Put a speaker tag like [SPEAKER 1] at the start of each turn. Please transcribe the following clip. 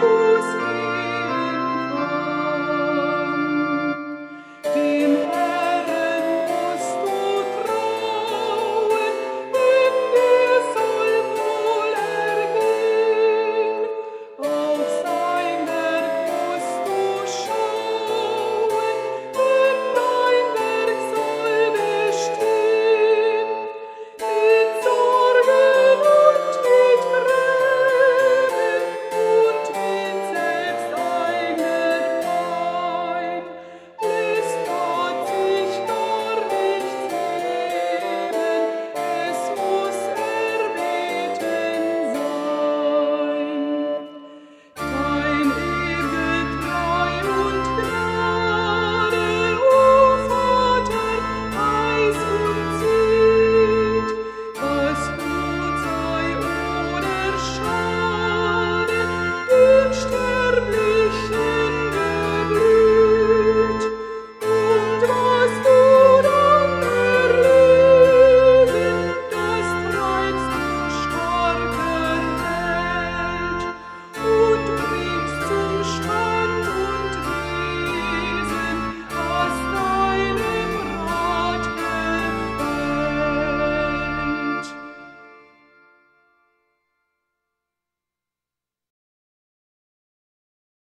[SPEAKER 1] Who's?